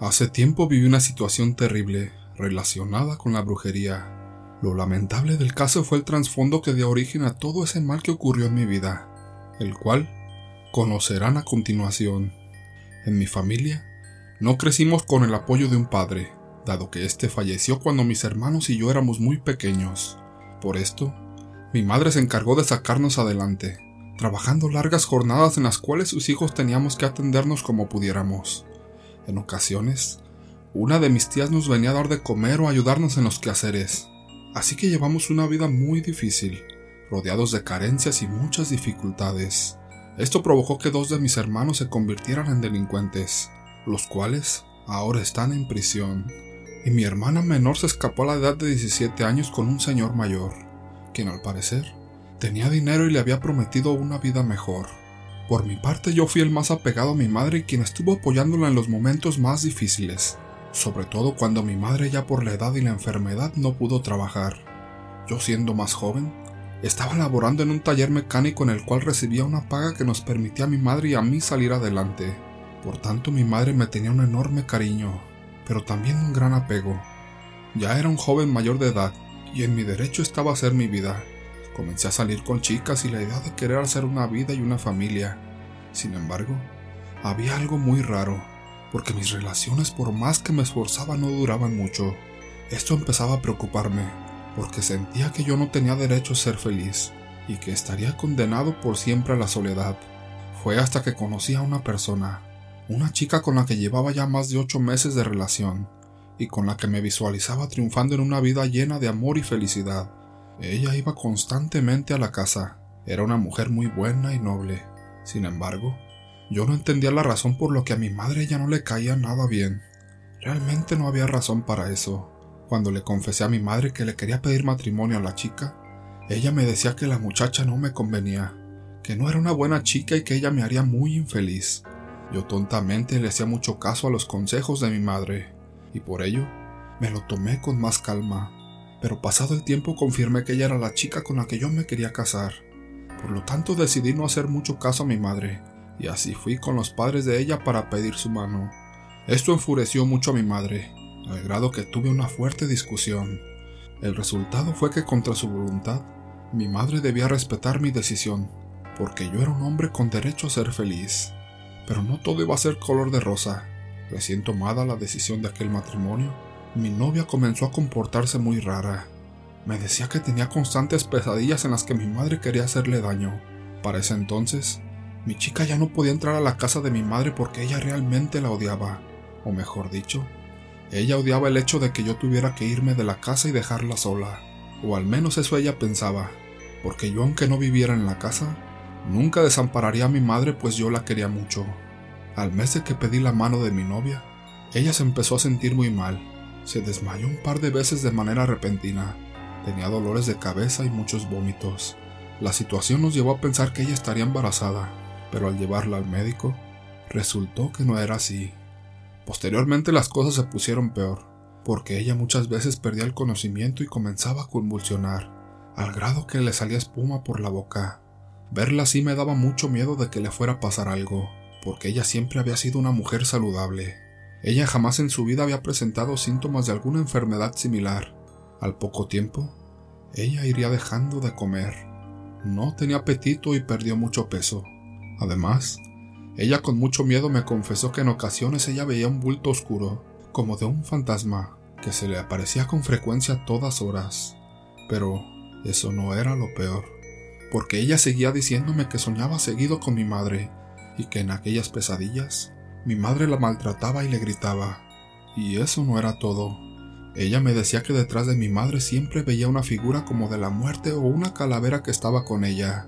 Hace tiempo viví una situación terrible relacionada con la brujería. Lo lamentable del caso fue el trasfondo que dio origen a todo ese mal que ocurrió en mi vida, el cual conocerán a continuación. En mi familia, no crecimos con el apoyo de un padre, dado que éste falleció cuando mis hermanos y yo éramos muy pequeños. Por esto, mi madre se encargó de sacarnos adelante, trabajando largas jornadas en las cuales sus hijos teníamos que atendernos como pudiéramos. En ocasiones, una de mis tías nos venía a dar de comer o ayudarnos en los quehaceres, así que llevamos una vida muy difícil, rodeados de carencias y muchas dificultades. Esto provocó que dos de mis hermanos se convirtieran en delincuentes, los cuales ahora están en prisión. Y mi hermana menor se escapó a la edad de 17 años con un señor mayor, quien al parecer tenía dinero y le había prometido una vida mejor. Por mi parte yo fui el más apegado a mi madre quien estuvo apoyándola en los momentos más difíciles, sobre todo cuando mi madre ya por la edad y la enfermedad no pudo trabajar. Yo siendo más joven, estaba laborando en un taller mecánico en el cual recibía una paga que nos permitía a mi madre y a mí salir adelante. Por tanto mi madre me tenía un enorme cariño, pero también un gran apego. Ya era un joven mayor de edad y en mi derecho estaba a hacer mi vida. Comencé a salir con chicas y la idea de querer hacer una vida y una familia. Sin embargo, había algo muy raro, porque mis relaciones por más que me esforzaba no duraban mucho. Esto empezaba a preocuparme, porque sentía que yo no tenía derecho a ser feliz y que estaría condenado por siempre a la soledad. Fue hasta que conocí a una persona, una chica con la que llevaba ya más de ocho meses de relación, y con la que me visualizaba triunfando en una vida llena de amor y felicidad. Ella iba constantemente a la casa. Era una mujer muy buena y noble. Sin embargo, yo no entendía la razón por lo que a mi madre ya no le caía nada bien. Realmente no había razón para eso. Cuando le confesé a mi madre que le quería pedir matrimonio a la chica, ella me decía que la muchacha no me convenía, que no era una buena chica y que ella me haría muy infeliz. Yo tontamente le hacía mucho caso a los consejos de mi madre, y por ello me lo tomé con más calma pero pasado el tiempo confirmé que ella era la chica con la que yo me quería casar. Por lo tanto decidí no hacer mucho caso a mi madre, y así fui con los padres de ella para pedir su mano. Esto enfureció mucho a mi madre, al grado que tuve una fuerte discusión. El resultado fue que contra su voluntad, mi madre debía respetar mi decisión, porque yo era un hombre con derecho a ser feliz. Pero no todo iba a ser color de rosa. Recién tomada la decisión de aquel matrimonio, mi novia comenzó a comportarse muy rara. Me decía que tenía constantes pesadillas en las que mi madre quería hacerle daño. Para ese entonces, mi chica ya no podía entrar a la casa de mi madre porque ella realmente la odiaba. O mejor dicho, ella odiaba el hecho de que yo tuviera que irme de la casa y dejarla sola. O al menos eso ella pensaba, porque yo aunque no viviera en la casa, nunca desampararía a mi madre pues yo la quería mucho. Al mes de que pedí la mano de mi novia, ella se empezó a sentir muy mal se desmayó un par de veces de manera repentina. Tenía dolores de cabeza y muchos vómitos. La situación nos llevó a pensar que ella estaría embarazada, pero al llevarla al médico, resultó que no era así. Posteriormente las cosas se pusieron peor, porque ella muchas veces perdía el conocimiento y comenzaba a convulsionar, al grado que le salía espuma por la boca. Verla así me daba mucho miedo de que le fuera a pasar algo, porque ella siempre había sido una mujer saludable. Ella jamás en su vida había presentado síntomas de alguna enfermedad similar. Al poco tiempo, ella iría dejando de comer. No tenía apetito y perdió mucho peso. Además, ella con mucho miedo me confesó que en ocasiones ella veía un bulto oscuro, como de un fantasma, que se le aparecía con frecuencia a todas horas. Pero eso no era lo peor, porque ella seguía diciéndome que soñaba seguido con mi madre y que en aquellas pesadillas mi madre la maltrataba y le gritaba. Y eso no era todo. Ella me decía que detrás de mi madre siempre veía una figura como de la muerte o una calavera que estaba con ella.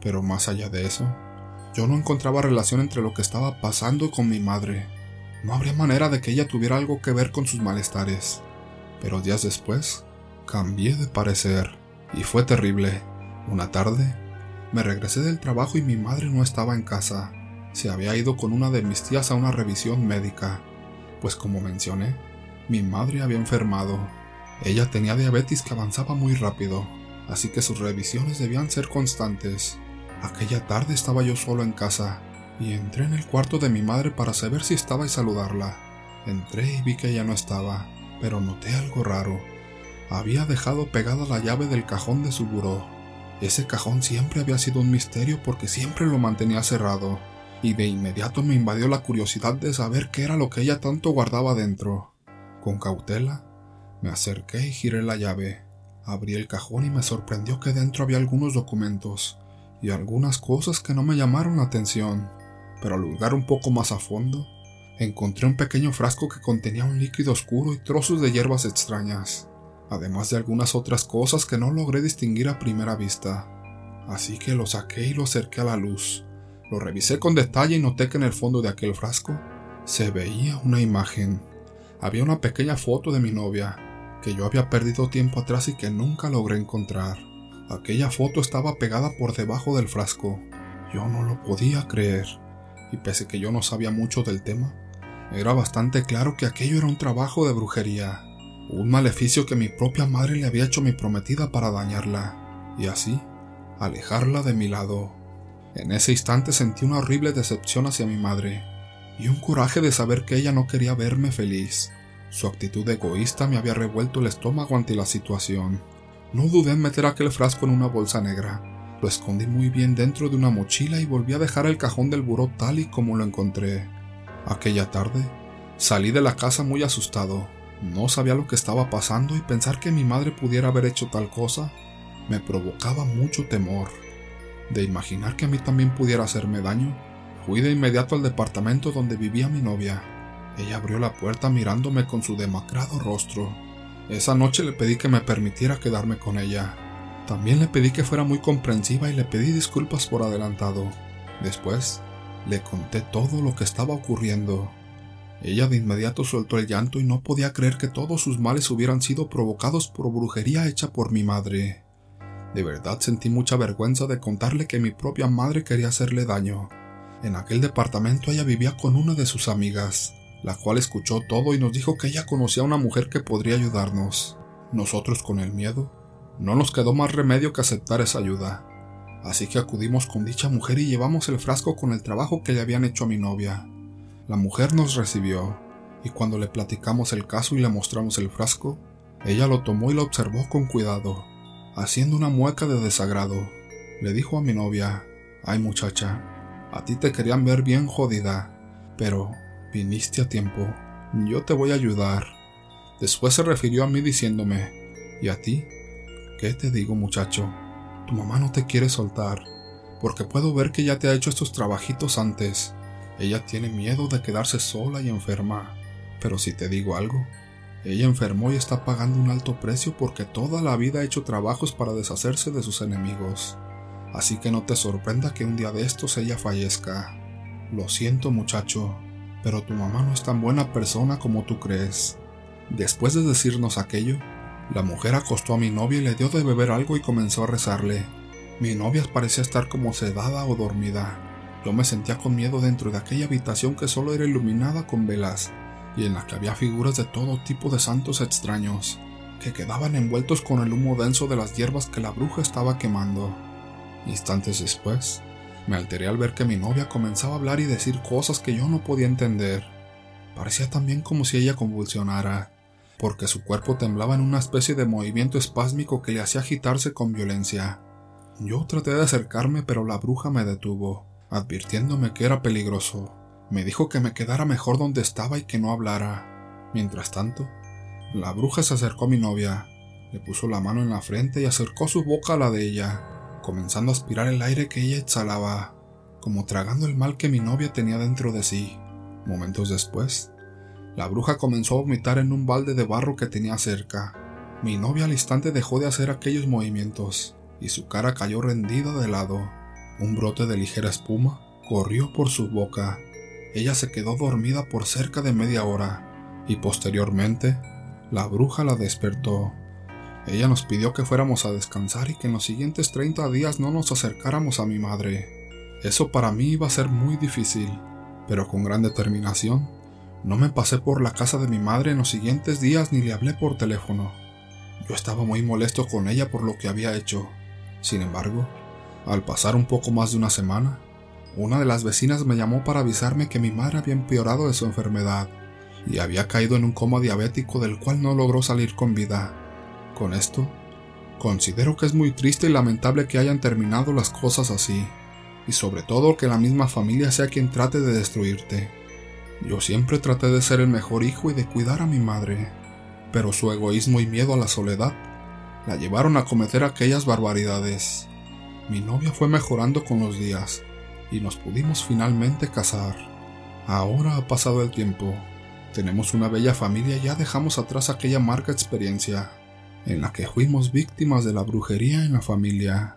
Pero más allá de eso, yo no encontraba relación entre lo que estaba pasando con mi madre. No habría manera de que ella tuviera algo que ver con sus malestares. Pero días después, cambié de parecer. Y fue terrible. Una tarde, me regresé del trabajo y mi madre no estaba en casa se había ido con una de mis tías a una revisión médica, pues como mencioné, mi madre había enfermado. Ella tenía diabetes que avanzaba muy rápido, así que sus revisiones debían ser constantes. Aquella tarde estaba yo solo en casa y entré en el cuarto de mi madre para saber si estaba y saludarla. Entré y vi que ella no estaba, pero noté algo raro. Había dejado pegada la llave del cajón de su buró. Ese cajón siempre había sido un misterio porque siempre lo mantenía cerrado, y de inmediato me invadió la curiosidad de saber qué era lo que ella tanto guardaba dentro. Con cautela, me acerqué y giré la llave. Abrí el cajón y me sorprendió que dentro había algunos documentos y algunas cosas que no me llamaron la atención. Pero al lugar un poco más a fondo, encontré un pequeño frasco que contenía un líquido oscuro y trozos de hierbas extrañas, además de algunas otras cosas que no logré distinguir a primera vista. Así que lo saqué y lo acerqué a la luz. Lo revisé con detalle y noté que en el fondo de aquel frasco se veía una imagen. Había una pequeña foto de mi novia, que yo había perdido tiempo atrás y que nunca logré encontrar. Aquella foto estaba pegada por debajo del frasco. Yo no lo podía creer, y pese que yo no sabía mucho del tema, era bastante claro que aquello era un trabajo de brujería, un maleficio que mi propia madre le había hecho a mi prometida para dañarla, y así alejarla de mi lado. En ese instante sentí una horrible decepción hacia mi madre, y un coraje de saber que ella no quería verme feliz. Su actitud egoísta me había revuelto el estómago ante la situación. No dudé en meter aquel frasco en una bolsa negra. Lo escondí muy bien dentro de una mochila y volví a dejar el cajón del buró tal y como lo encontré. Aquella tarde, salí de la casa muy asustado. No sabía lo que estaba pasando y pensar que mi madre pudiera haber hecho tal cosa me provocaba mucho temor. De imaginar que a mí también pudiera hacerme daño, fui de inmediato al departamento donde vivía mi novia. Ella abrió la puerta mirándome con su demacrado rostro. Esa noche le pedí que me permitiera quedarme con ella. También le pedí que fuera muy comprensiva y le pedí disculpas por adelantado. Después, le conté todo lo que estaba ocurriendo. Ella de inmediato soltó el llanto y no podía creer que todos sus males hubieran sido provocados por brujería hecha por mi madre. De verdad sentí mucha vergüenza de contarle que mi propia madre quería hacerle daño. En aquel departamento ella vivía con una de sus amigas, la cual escuchó todo y nos dijo que ella conocía a una mujer que podría ayudarnos. Nosotros con el miedo, no nos quedó más remedio que aceptar esa ayuda. Así que acudimos con dicha mujer y llevamos el frasco con el trabajo que le habían hecho a mi novia. La mujer nos recibió, y cuando le platicamos el caso y le mostramos el frasco, ella lo tomó y lo observó con cuidado, haciendo una mueca de desagrado. Le dijo a mi novia, ay muchacha, a ti te querían ver bien jodida, pero viniste a tiempo, yo te voy a ayudar. Después se refirió a mí diciéndome, ¿y a ti? ¿Qué te digo muchacho? Tu mamá no te quiere soltar, porque puedo ver que ya te ha hecho estos trabajitos antes. Ella tiene miedo de quedarse sola y enferma. Pero si te digo algo, ella enfermó y está pagando un alto precio porque toda la vida ha hecho trabajos para deshacerse de sus enemigos. Así que no te sorprenda que un día de estos ella fallezca. Lo siento muchacho, pero tu mamá no es tan buena persona como tú crees. Después de decirnos aquello, la mujer acostó a mi novia y le dio de beber algo y comenzó a rezarle. Mi novia parecía estar como sedada o dormida. Yo me sentía con miedo dentro de aquella habitación que solo era iluminada con velas y en la que había figuras de todo tipo de santos extraños, que quedaban envueltos con el humo denso de las hierbas que la bruja estaba quemando. Instantes después, me alteré al ver que mi novia comenzaba a hablar y decir cosas que yo no podía entender. Parecía también como si ella convulsionara porque su cuerpo temblaba en una especie de movimiento espásmico que le hacía agitarse con violencia. Yo traté de acercarme, pero la bruja me detuvo, advirtiéndome que era peligroso. Me dijo que me quedara mejor donde estaba y que no hablara. Mientras tanto, la bruja se acercó a mi novia, le puso la mano en la frente y acercó su boca a la de ella, comenzando a aspirar el aire que ella exhalaba, como tragando el mal que mi novia tenía dentro de sí. Momentos después, la bruja comenzó a vomitar en un balde de barro que tenía cerca. Mi novia al instante dejó de hacer aquellos movimientos y su cara cayó rendida de lado. Un brote de ligera espuma corrió por su boca. Ella se quedó dormida por cerca de media hora y posteriormente la bruja la despertó. Ella nos pidió que fuéramos a descansar y que en los siguientes 30 días no nos acercáramos a mi madre. Eso para mí iba a ser muy difícil, pero con gran determinación no me pasé por la casa de mi madre en los siguientes días ni le hablé por teléfono. Yo estaba muy molesto con ella por lo que había hecho. Sin embargo, al pasar un poco más de una semana, una de las vecinas me llamó para avisarme que mi madre había empeorado de su enfermedad y había caído en un coma diabético del cual no logró salir con vida. Con esto, considero que es muy triste y lamentable que hayan terminado las cosas así, y sobre todo que la misma familia sea quien trate de destruirte. Yo siempre traté de ser el mejor hijo y de cuidar a mi madre, pero su egoísmo y miedo a la soledad la llevaron a cometer aquellas barbaridades. Mi novia fue mejorando con los días y nos pudimos finalmente casar. Ahora ha pasado el tiempo. Tenemos una bella familia y ya dejamos atrás aquella amarga experiencia en la que fuimos víctimas de la brujería en la familia.